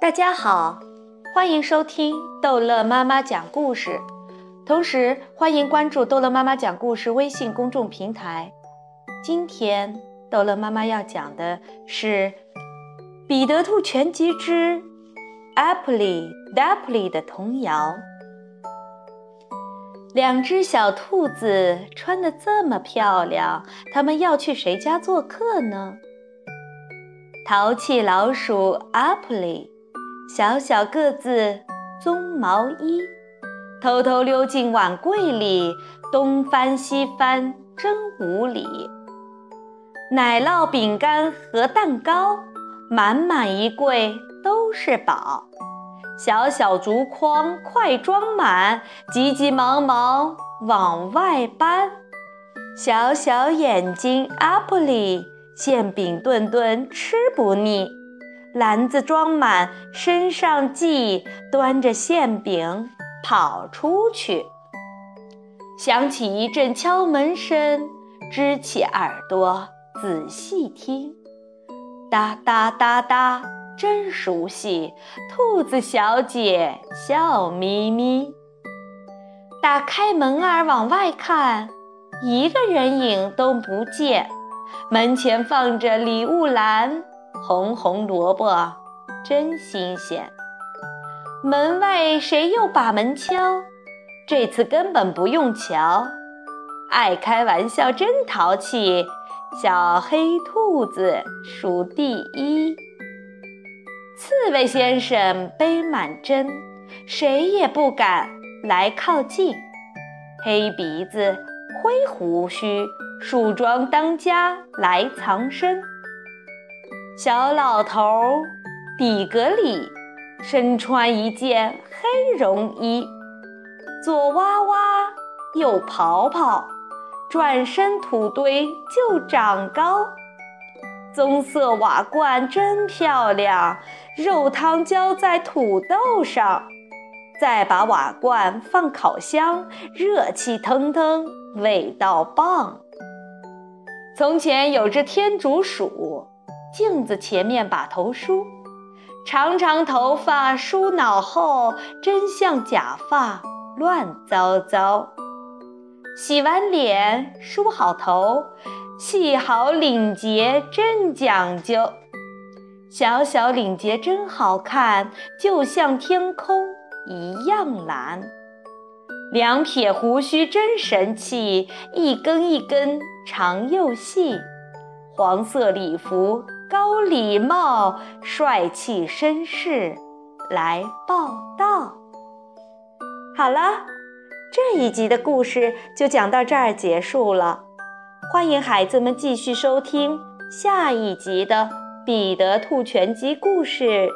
大家好，欢迎收听逗乐妈妈讲故事，同时欢迎关注逗乐妈妈讲故事微信公众平台。今天逗乐妈妈要讲的是《彼得兔全集之 Apply Dapply》的童谣。两只小兔子穿得这么漂亮，它们要去谁家做客呢？淘气老鼠 Apply。小小个子棕毛衣，偷偷溜进碗柜里，东翻西翻真无理。奶酪、饼干和蛋糕，满满一柜都是宝。小小竹筐快装满，急急忙忙往外搬。小小眼睛阿普里，馅饼顿顿吃不腻。篮子装满，身上系，端着馅饼跑出去。响起一阵敲门声，支起耳朵仔细听，哒哒哒哒，真熟悉。兔子小姐笑眯眯，打开门儿往外看，一个人影都不见。门前放着礼物篮。红红萝卜真新鲜。门外谁又把门敲？这次根本不用瞧。爱开玩笑真淘气，小黑兔子数第一。刺猬先生背满针，谁也不敢来靠近。黑鼻子灰胡须，树桩当家来藏身。小老头底格里身穿一件黑绒衣，左挖挖，右刨刨，转身土堆就长高。棕色瓦罐真漂亮，肉汤浇在土豆上，再把瓦罐放烤箱，热气腾腾，味道棒。从前有只天竺鼠。镜子前面把头梳，长长头发梳脑后，真像假发乱糟糟。洗完脸梳好头，系好领结真讲究。小小领结真好看，就像天空一样蓝。两撇胡须真神气，一根一根长又细。黄色礼服。高礼貌，帅气绅士来报道。好了，这一集的故事就讲到这儿结束了。欢迎孩子们继续收听下一集的《彼得兔全集》故事。